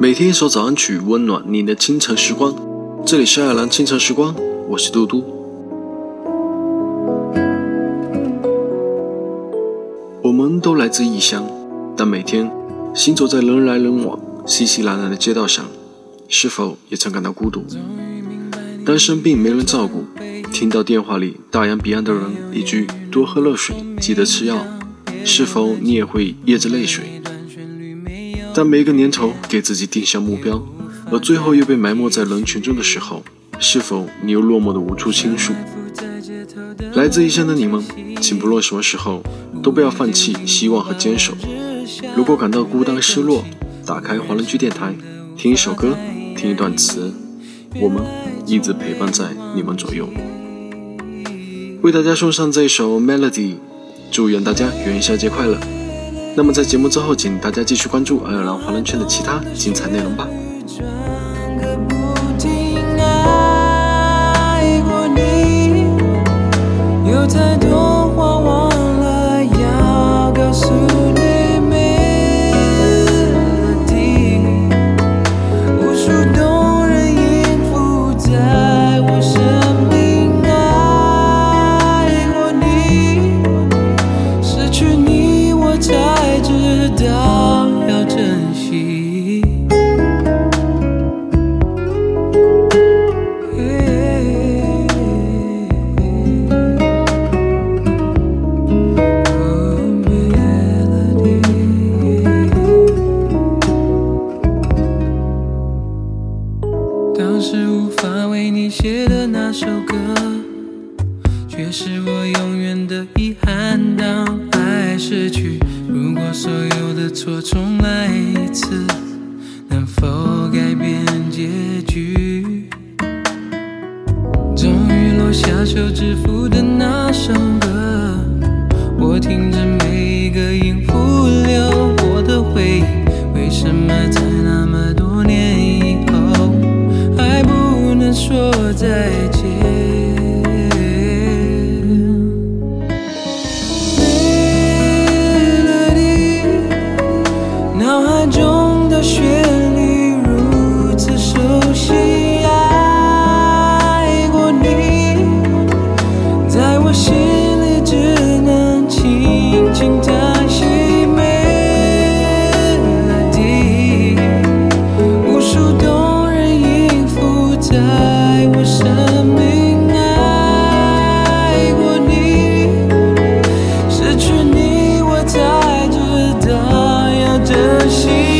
每天一首早安曲，温暖你的清晨时光。这里是爱尔兰清晨时光，我是嘟嘟。我们都来自异乡，但每天行走在人来人往、熙熙攘攘的街道上，是否也曾感到孤独？当生病没人照顾，听到电话里大洋彼岸的人一句“多喝热水，记得吃药”，是否你也会噎着泪水？当每一个年头给自己定下目标，而最后又被埋没在人群中的时候，是否你又落寞的无处倾诉？来自异乡的你们，请不论什么时候都不要放弃希望和坚守。如果感到孤单失落，打开华人居电台，听一首歌，听一段词，我们一直陪伴在你们左右。为大家送上这一首 Melody，祝愿大家元宵节快乐。那么在节目之后，请大家继续关注爱尔兰华人圈的其他精彩内容吧。记忆当时无法为你写的那首歌，却是我永远的遗憾。当爱。失去，如果所有的错重来一次，能否改变结局？终于落下手指符的那首歌，我听着每一个音 see